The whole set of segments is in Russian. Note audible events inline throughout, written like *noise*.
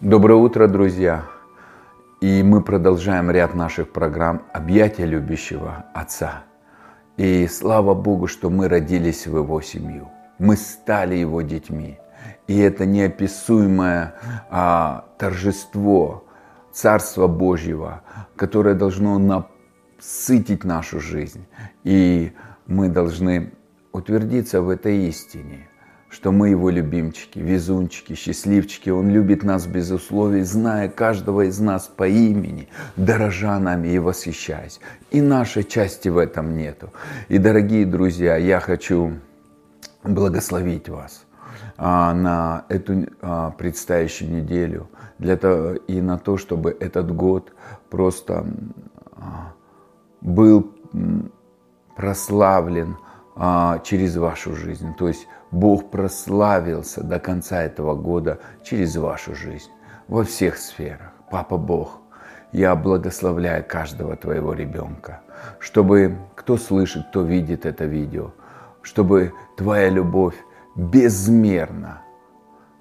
Доброе утро, друзья! И мы продолжаем ряд наших программ «Объятия любящего Отца». И слава Богу, что мы родились в Его семью. Мы стали Его детьми. И это неописуемое а, торжество Царства Божьего, которое должно насытить нашу жизнь. И мы должны утвердиться в этой истине – что мы его любимчики, везунчики, счастливчики. Он любит нас без условий, зная каждого из нас по имени, дорожа нами и восхищаясь. И нашей части в этом нету. И, дорогие друзья, я хочу благословить вас а, на эту а, предстоящую неделю для того, и на то, чтобы этот год просто а, был прославлен а, через вашу жизнь. То есть Бог прославился до конца этого года через вашу жизнь во всех сферах. Папа Бог, я благословляю каждого твоего ребенка, чтобы кто слышит, кто видит это видео, чтобы твоя любовь безмерно,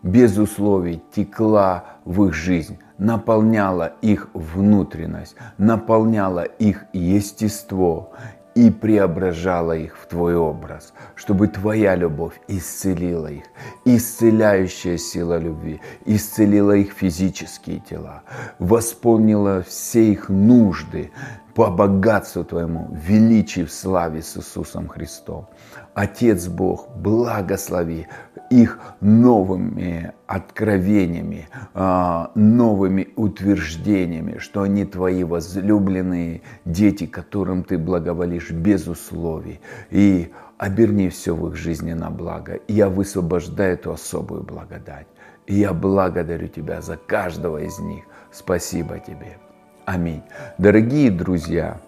без условий текла в их жизнь, наполняла их внутренность, наполняла их естество и преображала их в Твой образ, чтобы Твоя любовь исцелила их, исцеляющая сила любви, исцелила их физические тела, восполнила все их нужды по богатству Твоему, величии в славе с Иисусом Христом. Отец Бог, благослови их новыми откровениями, а, новыми утверждениями, что они твои возлюбленные дети, которым ты благоволишь без условий. И оберни все в их жизни на благо. Я высвобождаю эту особую благодать. И я благодарю Тебя за каждого из них. Спасибо Тебе. Аминь. Дорогие друзья,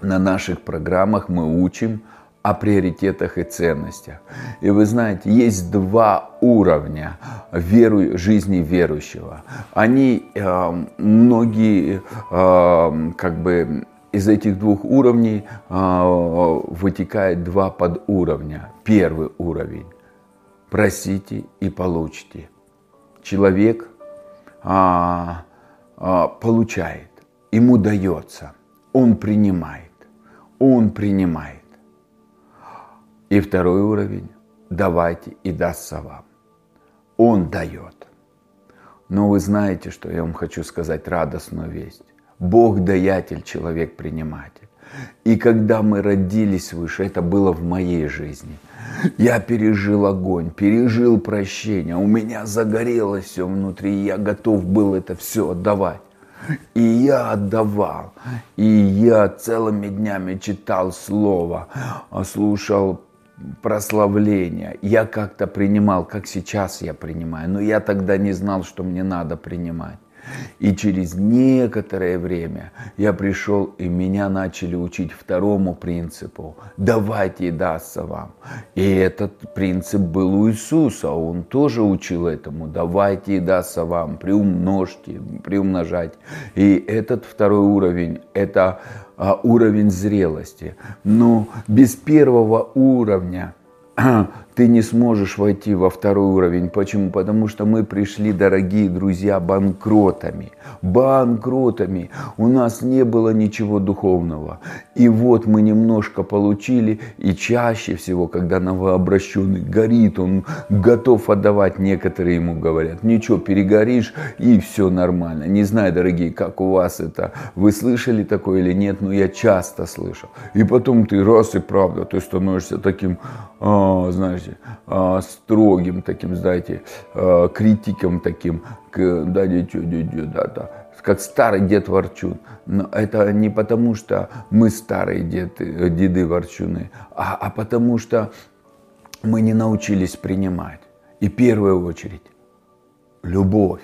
на наших программах мы учим – о приоритетах и ценностях. И вы знаете, есть два уровня веру, жизни верующего. Они, э, многие, э, как бы, из этих двух уровней э, вытекает два подуровня. Первый уровень – просите и получите. Человек а, а, получает, ему дается, он принимает, он принимает. И второй уровень – давайте и дастся вам. Он дает. Но вы знаете, что я вам хочу сказать радостную весть. Бог даятель, человек приниматель. И когда мы родились выше, это было в моей жизни. Я пережил огонь, пережил прощение, у меня загорелось все внутри, и я готов был это все отдавать. И я отдавал, и я целыми днями читал Слово, слушал прославления. Я как-то принимал, как сейчас я принимаю, но я тогда не знал, что мне надо принимать. И через некоторое время я пришел, и меня начали учить второму принципу. Давайте дастся вам. И этот принцип был у Иисуса. Он тоже учил этому. Давайте дастся вам. Приумножьте, приумножать. И этот второй уровень, это а, уровень зрелости. Но без первого уровня ты не сможешь войти во второй уровень. Почему? Потому что мы пришли, дорогие друзья, банкротами. Банкротами. У нас не было ничего духовного. И вот мы немножко получили, и чаще всего, когда новообращенный горит, он готов отдавать, некоторые ему говорят, ничего, перегоришь, и все нормально. Не знаю, дорогие, как у вас это, вы слышали такое или нет, но я часто слышал. И потом ты раз и правда, ты становишься таким, а, знаешь, а, строгим таким, знаете, а, критиком таким, да, да, да, как старый дед Ворчун. Но это не потому, что мы старые деды, деды Ворчуны, а, а потому что мы не научились принимать. И в первую очередь любовь.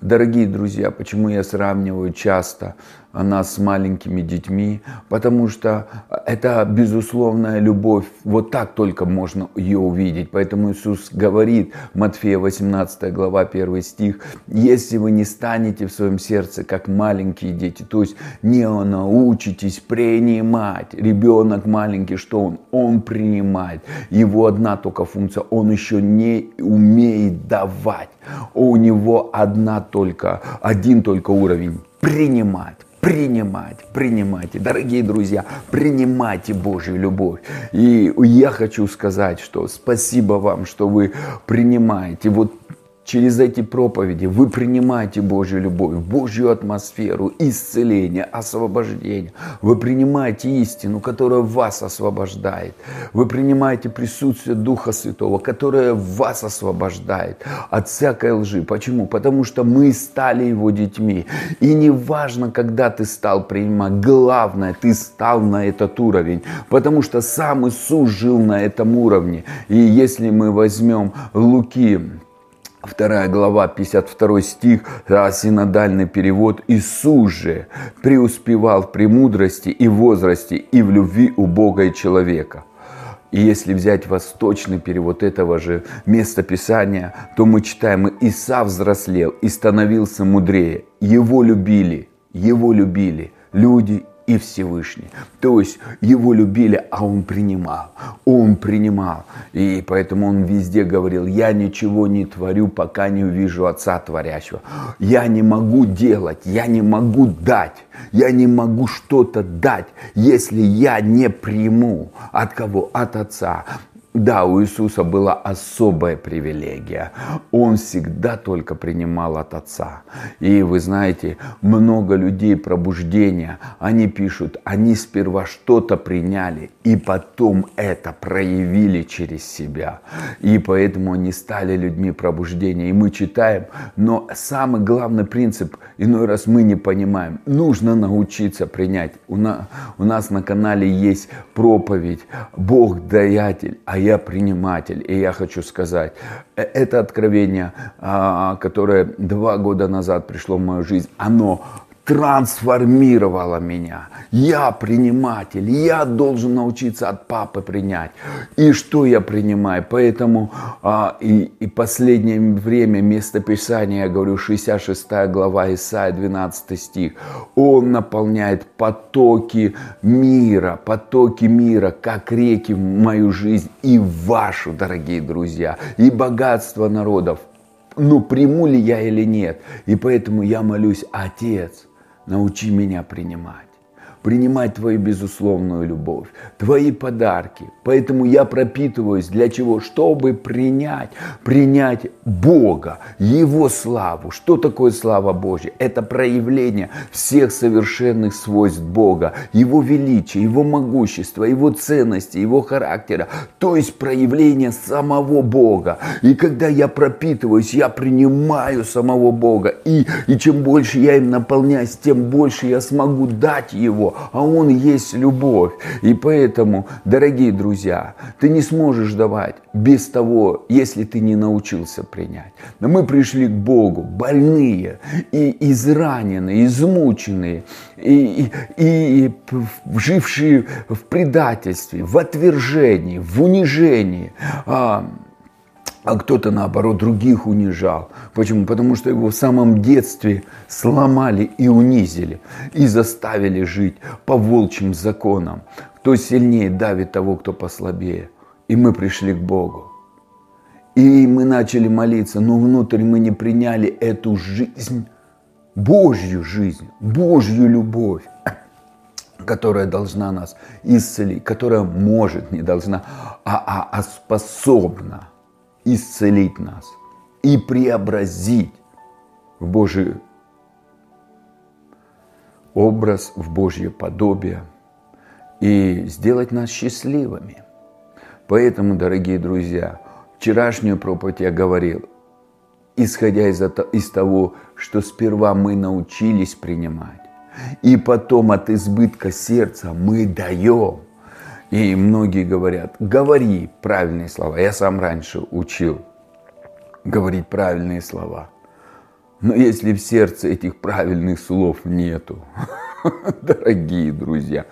Дорогие друзья, почему я сравниваю часто нас с маленькими детьми, потому что это безусловная любовь. Вот так только можно ее увидеть. Поэтому Иисус говорит, Матфея 18 глава, 1 стих, если вы не станете в своем сердце как маленькие дети, то есть не научитесь принимать. Ребенок маленький, что он? Он принимает. Его одна только функция, он еще не умеет давать. У него одна только, один только уровень принимать принимать, принимайте. Дорогие друзья, принимайте Божью любовь. И я хочу сказать, что спасибо вам, что вы принимаете. Вот Через эти проповеди вы принимаете Божью любовь, Божью атмосферу, исцеление, освобождение. Вы принимаете истину, которая вас освобождает. Вы принимаете присутствие Духа Святого, которое вас освобождает от всякой лжи. Почему? Потому что мы стали Его детьми. И не важно, когда ты стал принимать, главное, ты стал на этот уровень. Потому что сам Иисус жил на этом уровне. И если мы возьмем Луки, Вторая глава, 52 стих, синодальный перевод. Иисус же преуспевал в премудрости и возрасте, и в любви у Бога и человека. И если взять восточный перевод этого же места Писания, то мы читаем, Иса взрослел и становился мудрее. Его любили, его любили люди и Всевышний. То есть его любили, а он принимал. Он принимал. И поэтому он везде говорил, я ничего не творю, пока не увижу Отца Творящего. Я не могу делать, я не могу дать, я не могу что-то дать, если я не приму. От кого? От Отца. Да, у Иисуса была особая привилегия. Он всегда только принимал от Отца. И вы знаете, много людей пробуждения, они пишут, они сперва что-то приняли, и потом это проявили через себя. И поэтому они стали людьми пробуждения. И мы читаем, но самый главный принцип, иной раз мы не понимаем, нужно научиться принять. У нас, у нас на канале есть проповедь «Бог даятель», а я приниматель. И я хочу сказать, э, это откровение, а, которое два года назад пришло в мою жизнь, оно трансформировала меня. Я приниматель, я должен научиться от папы принять. И что я принимаю? Поэтому а, и, и последнее время место Писания, я говорю, 66 глава Исаия, 12 стих. Он наполняет потоки мира, потоки мира, как реки в мою жизнь и в вашу, дорогие друзья, и богатство народов. Ну, приму ли я или нет? И поэтому я молюсь, Отец, научи меня принимать принимать Твою безусловную любовь, Твои подарки. Поэтому я пропитываюсь для чего? Чтобы принять, принять Бога, Его славу. Что такое слава Божья? Это проявление всех совершенных свойств Бога, Его величия, Его могущества, Его ценности, Его характера. То есть проявление самого Бога. И когда я пропитываюсь, я принимаю самого Бога. И, и чем больше я им наполняюсь, тем больше я смогу дать Его а Он есть любовь. И поэтому, дорогие друзья, ты не сможешь давать без того, если ты не научился принять. Но мы пришли к Богу больные и израненные, измученные, и, и, и жившие в предательстве, в отвержении, в унижении. А, кто-то, наоборот, других унижал. Почему? Потому что его в самом детстве сломали и унизили, и заставили жить по волчьим законам. Кто сильнее давит того, кто послабее. И мы пришли к Богу. И мы начали молиться, но внутрь мы не приняли эту жизнь, Божью жизнь, Божью любовь *coughs* которая должна нас исцелить, которая может, не должна, а, а, а способна исцелить нас и преобразить в Божий образ, в Божье подобие и сделать нас счастливыми. Поэтому, дорогие друзья, вчерашнюю проповедь я говорил, исходя из, из того, что сперва мы научились принимать, и потом от избытка сердца мы даем – и многие говорят, говори правильные слова. Я сам раньше учил говорить правильные слова. Но если в сердце этих правильных слов нету, *laughs* Дорогие друзья,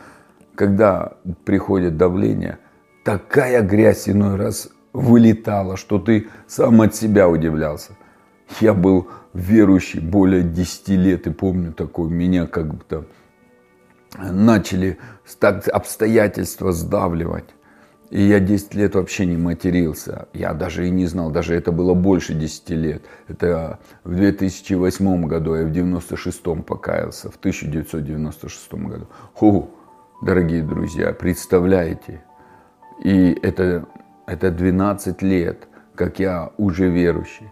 когда приходит давление, такая грязь иной раз вылетала, что ты сам от себя удивлялся. Я был верующий более 10 лет и помню такой, меня как будто начали обстоятельства сдавливать. И я 10 лет вообще не матерился. Я даже и не знал, даже это было больше 10 лет. Это в 2008 году, я в 96 покаялся, в 1996 году. Ху, дорогие друзья, представляете? И это, это 12 лет, как я уже верующий.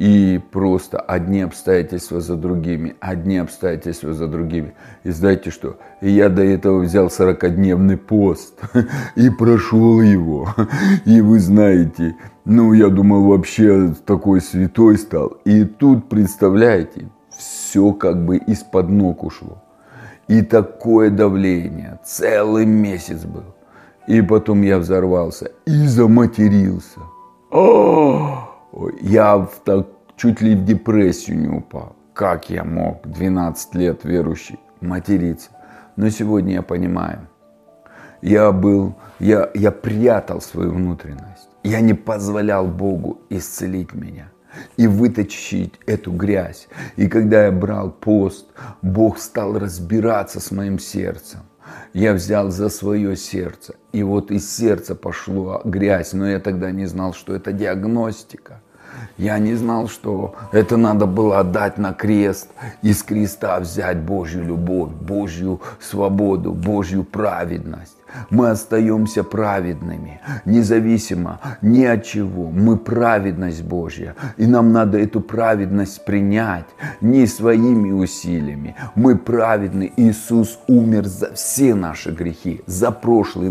И просто одни обстоятельства за другими, одни обстоятельства за другими. И знаете что? Я до этого взял 40-дневный пост *laughs* и прошел его. *laughs* И вы знаете, ну я думал вообще такой святой стал. И тут, представляете, все как бы из-под ног ушло. И такое давление, целый месяц был. И потом я взорвался и заматерился. О! Я в так, чуть ли в депрессию не упал. Как я мог, 12 лет верующий, материться? Но сегодня я понимаю, я был, я, я прятал свою внутренность. Я не позволял Богу исцелить меня и вытащить эту грязь. И когда я брал пост, Бог стал разбираться с моим сердцем. Я взял за свое сердце. И вот из сердца пошла грязь. Но я тогда не знал, что это диагностика. Я не знал, что это надо было отдать на крест, из креста взять Божью любовь, Божью свободу, Божью праведность мы остаемся праведными, независимо ни от чего. Мы праведность Божья, и нам надо эту праведность принять не своими усилиями. Мы праведны. Иисус умер за все наши грехи, за прошлый,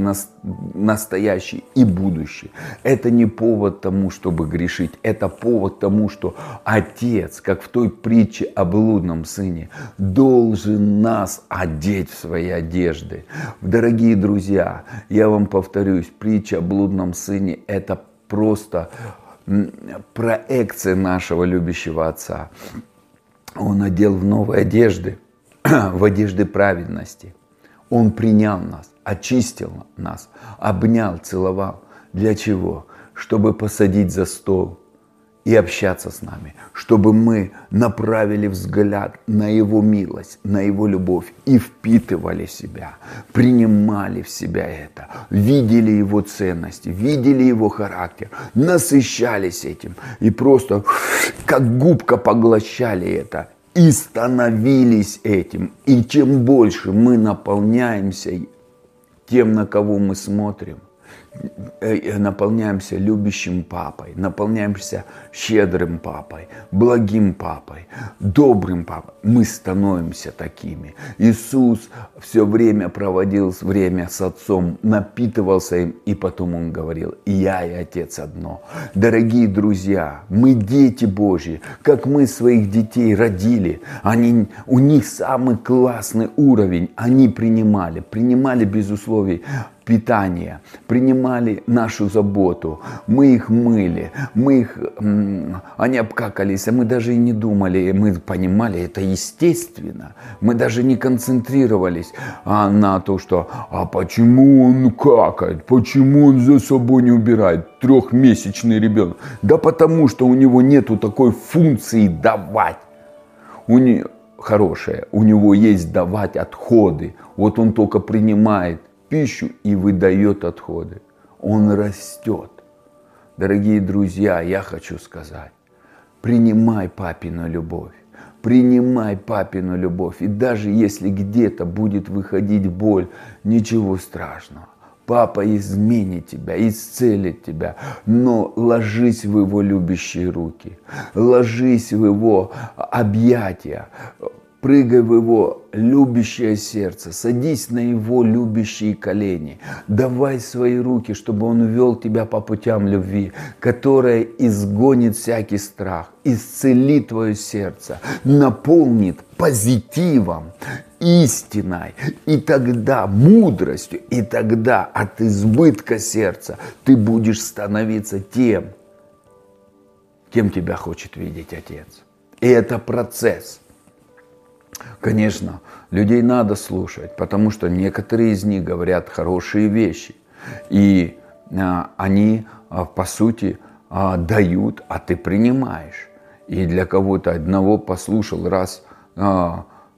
настоящий и будущий. Это не повод тому, чтобы грешить, это повод тому, что Отец, как в той притче о блудном сыне, должен нас одеть в свои одежды. Дорогие друзья, друзья, я вам повторюсь, притча о блудном сыне – это просто проекция нашего любящего Отца. Он одел в новые одежды, *clears throat* в одежды праведности. Он принял нас, очистил нас, обнял, целовал. Для чего? Чтобы посадить за стол и общаться с нами, чтобы мы направили взгляд на Его милость, на Его любовь и впитывали себя, принимали в себя это, видели Его ценности, видели Его характер, насыщались этим и просто как губка поглощали это и становились этим. И чем больше мы наполняемся тем, на кого мы смотрим, наполняемся любящим папой, наполняемся щедрым папой, благим папой, добрым папой. Мы становимся такими. Иисус все время проводил время с Отцом, напитывался им, и потом Он говорил, я и Отец одно. Дорогие друзья, мы дети Божьи, как мы своих детей родили, они, у них самый классный уровень, они принимали, принимали без условий питание, принимали нашу заботу, мы их мыли, мы их, они обкакались, а мы даже и не думали, мы понимали, это естественно, мы даже не концентрировались а, на то, что, а почему он какает, почему он за собой не убирает, трехмесячный ребенок, да потому что у него нету такой функции давать, у него хорошее, у него есть давать отходы, вот он только принимает пищу и выдает отходы. Он растет. Дорогие друзья, я хочу сказать, принимай папину любовь. Принимай папину любовь. И даже если где-то будет выходить боль, ничего страшного. Папа изменит тебя, исцелит тебя, но ложись в его любящие руки, ложись в его объятия, Прыгай в его любящее сердце, садись на его любящие колени, давай свои руки, чтобы он вел тебя по путям любви, которая изгонит всякий страх, исцелит твое сердце, наполнит позитивом, истиной, и тогда мудростью, и тогда от избытка сердца ты будешь становиться тем, кем тебя хочет видеть Отец. И это процесс – Конечно, людей надо слушать, потому что некоторые из них говорят хорошие вещи. И а, они, а, по сути, а, дают, а ты принимаешь. И для кого-то одного послушал раз,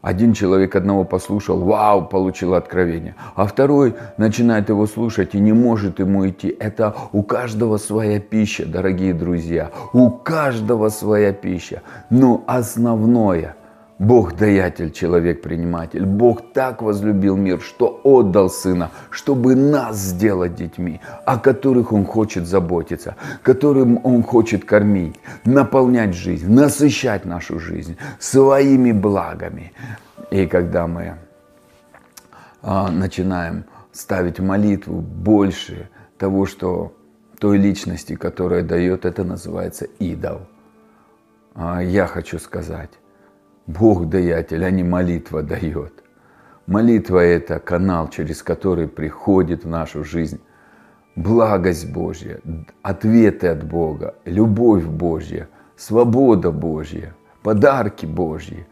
один человек одного послушал, вау, получил откровение. А второй начинает его слушать и не может ему идти. Это у каждого своя пища, дорогие друзья. У каждого своя пища. Но основное – Бог даятель, человек приниматель. Бог так возлюбил мир, что отдал Сына, чтобы нас сделать детьми, о которых Он хочет заботиться, которым Он хочет кормить, наполнять жизнь, насыщать нашу жизнь своими благами. И когда мы а, начинаем ставить молитву больше того, что той личности, которая дает, это называется идол. А, я хочу сказать, Бог даятель, а не молитва дает. Молитва – это канал, через который приходит в нашу жизнь благость Божья, ответы от Бога, любовь Божья, свобода Божья, подарки Божьи,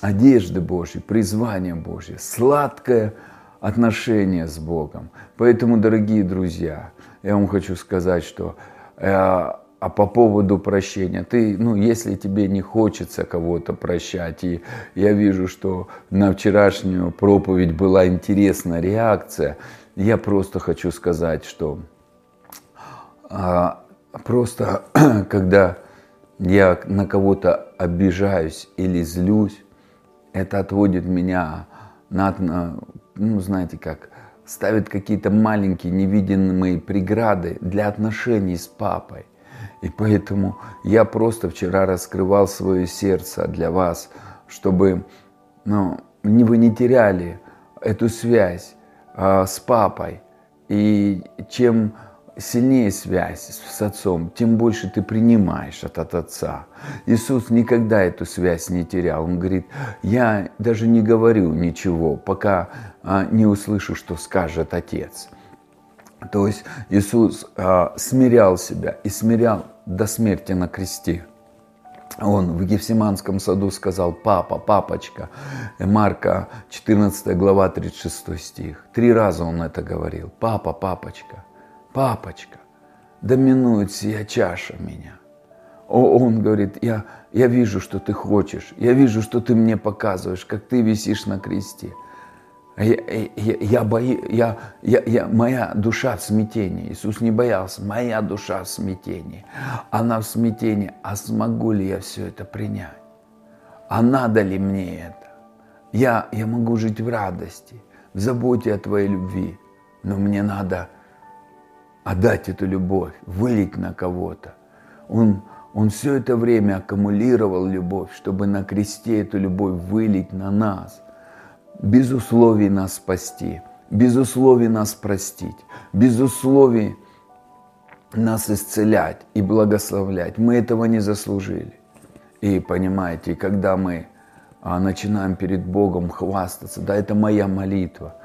одежды Божьи, призвание Божье, сладкое отношение с Богом. Поэтому, дорогие друзья, я вам хочу сказать, что э, а по поводу прощения, ты, ну, если тебе не хочется кого-то прощать, и я вижу, что на вчерашнюю проповедь была интересная реакция, я просто хочу сказать, что а, просто *clears throat* когда я на кого-то обижаюсь или злюсь, это отводит меня на, ну, знаете как, ставит какие-то маленькие невидимые преграды для отношений с папой. И поэтому я просто вчера раскрывал свое сердце для вас, чтобы ну, вы не теряли эту связь а, с папой. И чем сильнее связь с отцом, тем больше ты принимаешь от, от отца. Иисус никогда эту связь не терял. Он говорит, я даже не говорю ничего, пока а, не услышу, что скажет отец. То есть Иисус а, смирял себя и смирял до смерти на кресте. Он в Гефсиманском саду сказал, папа, папочка, Марка 14 глава 36 стих. Три раза он это говорил. Папа, папочка, папочка, доминует сия чаша меня. Он говорит, я, я вижу, что ты хочешь, я вижу, что ты мне показываешь, как ты висишь на кресте. Я, я, я, бои, я, я, я, моя душа в смятении. Иисус не боялся. Моя душа в смятении. Она в смятении. А смогу ли я все это принять? А надо ли мне это? Я, я могу жить в радости, в заботе о Твоей любви. Но мне надо отдать эту любовь, вылить на кого-то. Он, он все это время аккумулировал любовь, чтобы на кресте эту любовь вылить на нас – без условий нас спасти, без условий нас простить, без условий нас исцелять и благословлять. Мы этого не заслужили. И понимаете, когда мы а, начинаем перед Богом хвастаться, да, это моя молитва,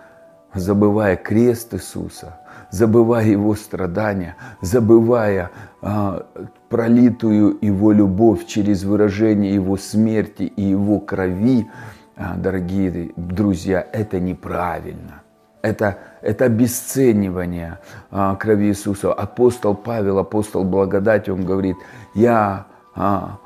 забывая крест Иисуса, забывая Его страдания, забывая а, пролитую Его любовь через выражение Его смерти и Его крови, дорогие друзья, это неправильно. Это, это обесценивание а, крови Иисуса. Апостол Павел, апостол благодати, он говорит, я а,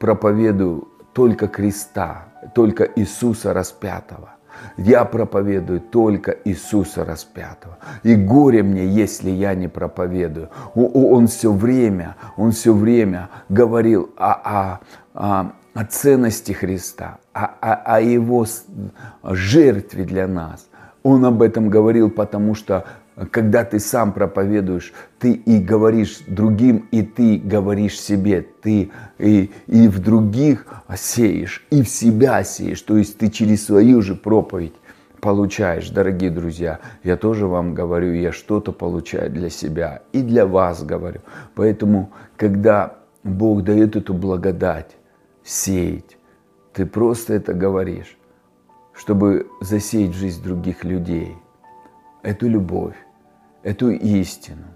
проповедую только креста, только Иисуса распятого. Я проповедую только Иисуса распятого. И горе мне, если я не проповедую. Он все время, он все время говорил о, о, о о ценности Христа, о, о, о Его жертве для нас. Он об этом говорил, потому что когда ты сам проповедуешь, ты и говоришь другим, и ты говоришь себе, ты и, и в других сеешь, и в себя сеешь, то есть ты через свою же проповедь получаешь, дорогие друзья. Я тоже вам говорю, я что-то получаю для себя и для вас говорю. Поэтому, когда Бог дает эту благодать, сеять. Ты просто это говоришь, чтобы засеять жизнь других людей. Эту любовь, эту истину.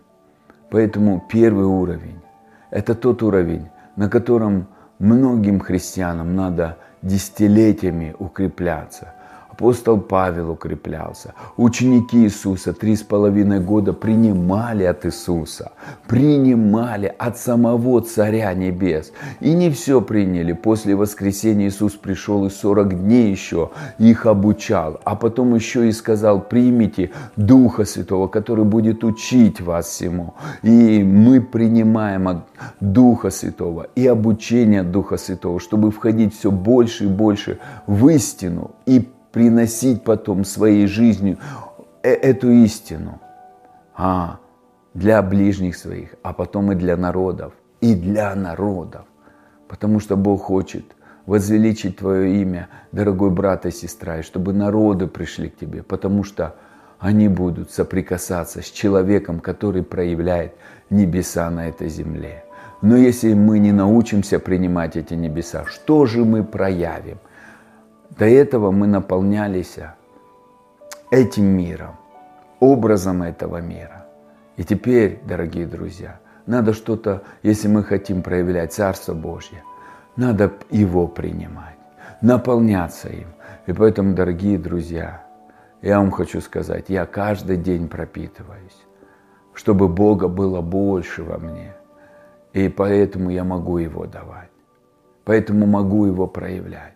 Поэтому первый уровень – это тот уровень, на котором многим христианам надо десятилетиями укрепляться. Апостол Павел укреплялся. Ученики Иисуса три с половиной года принимали от Иисуса, принимали от самого Царя Небес. И не все приняли. После воскресения Иисус пришел и 40 дней еще их обучал. А потом еще и сказал, примите Духа Святого, который будет учить вас всему. И мы принимаем от Духа Святого и обучение Духа Святого, чтобы входить все больше и больше в истину и приносить потом своей жизнью э, эту истину а, для ближних своих, а потом и для народов, и для народов. Потому что Бог хочет возвеличить твое имя, дорогой брат и сестра, и чтобы народы пришли к тебе, потому что они будут соприкасаться с человеком, который проявляет небеса на этой земле. Но если мы не научимся принимать эти небеса, что же мы проявим? До этого мы наполнялись этим миром, образом этого мира. И теперь, дорогие друзья, надо что-то, если мы хотим проявлять Царство Божье, надо его принимать, наполняться им. И поэтому, дорогие друзья, я вам хочу сказать, я каждый день пропитываюсь, чтобы Бога было больше во мне. И поэтому я могу его давать. Поэтому могу его проявлять.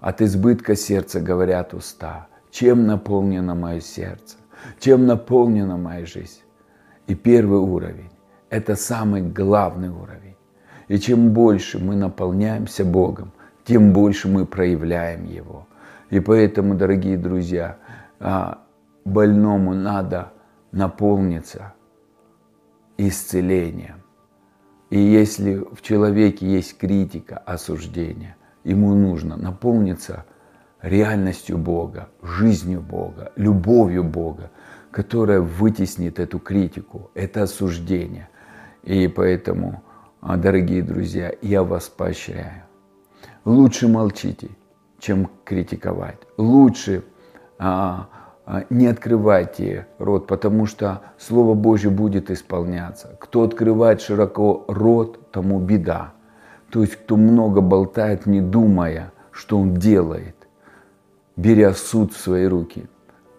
От избытка сердца говорят уста. Чем наполнено мое сердце? Чем наполнена моя жизнь? И первый уровень – это самый главный уровень. И чем больше мы наполняемся Богом, тем больше мы проявляем Его. И поэтому, дорогие друзья, а, больному надо наполниться исцелением. И если в человеке есть критика, осуждение, ему нужно наполниться реальностью Бога, жизнью Бога, любовью Бога, которая вытеснит эту критику, это осуждение. И поэтому, а, дорогие друзья, я вас поощряю. Лучше молчите, чем критиковать. Лучше а, а, не открывайте рот, потому что Слово Божье будет исполняться. Кто открывает широко рот, тому беда. То есть, кто много болтает, не думая, что он делает, беря суд в свои руки,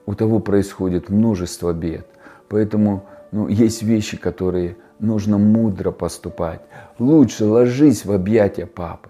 у того происходит множество бед. Поэтому ну, есть вещи, которые нужно мудро поступать. Лучше ложись в объятия папы.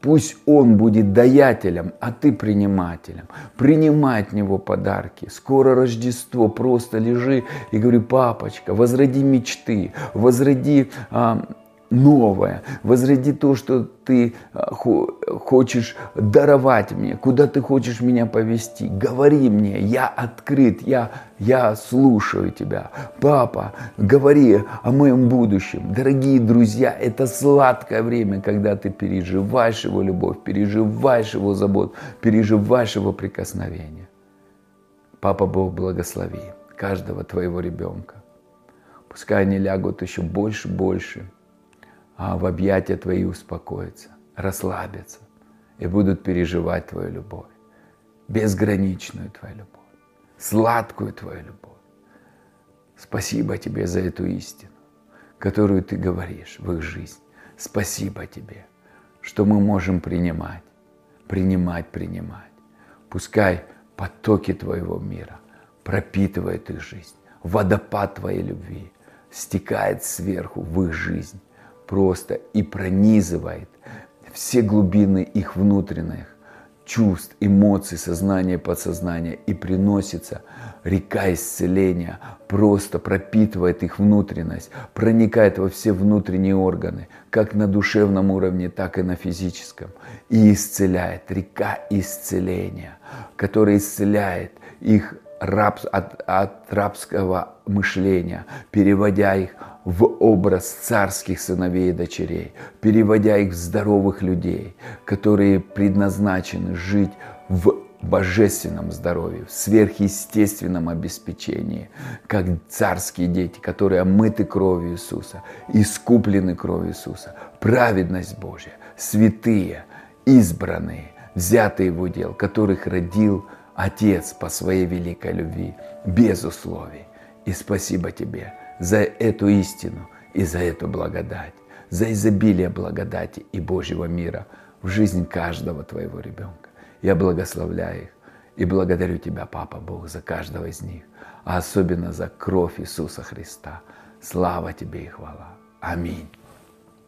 Пусть он будет даятелем, а ты принимателем. Принимай от него подарки. Скоро Рождество, просто лежи и говори, папочка, возроди мечты, возроди а, новое, возроди то, что ты а, хочешь даровать мне, куда ты хочешь меня повести. Говори мне, я открыт, я, я слушаю тебя. Папа, говори о моем будущем. Дорогие друзья, это сладкое время, когда ты переживаешь его любовь, переживаешь его забот, переживаешь его прикосновение. Папа Бог благослови каждого твоего ребенка. Пускай они лягут еще больше, больше – а в объятия Твои успокоятся, расслабятся и будут переживать Твою любовь, безграничную Твою любовь, сладкую Твою любовь. Спасибо Тебе за эту истину, которую Ты говоришь в их жизнь. Спасибо Тебе, что мы можем принимать, принимать, принимать. Пускай потоки Твоего мира пропитывают их жизнь, водопад Твоей любви стекает сверху в их жизнь просто и пронизывает все глубины их внутренних чувств, эмоций, сознания, подсознания и приносится река исцеления, просто пропитывает их внутренность, проникает во все внутренние органы, как на душевном уровне, так и на физическом, и исцеляет. Река исцеления, которая исцеляет их раб, от, от рабского мышления, переводя их в образ царских сыновей и дочерей, переводя их в здоровых людей, которые предназначены жить в божественном здоровье, в сверхъестественном обеспечении, как царские дети, которые омыты кровью Иисуса, искуплены кровью Иисуса, праведность Божья, святые, избранные, взятые в удел, которых родил Отец по своей великой любви, без условий. И спасибо Тебе за эту истину и за эту благодать, за изобилие благодати и Божьего мира в жизнь каждого твоего ребенка. Я благословляю их и благодарю Тебя, Папа Бог, за каждого из них, а особенно за кровь Иисуса Христа. Слава Тебе и хвала. Аминь.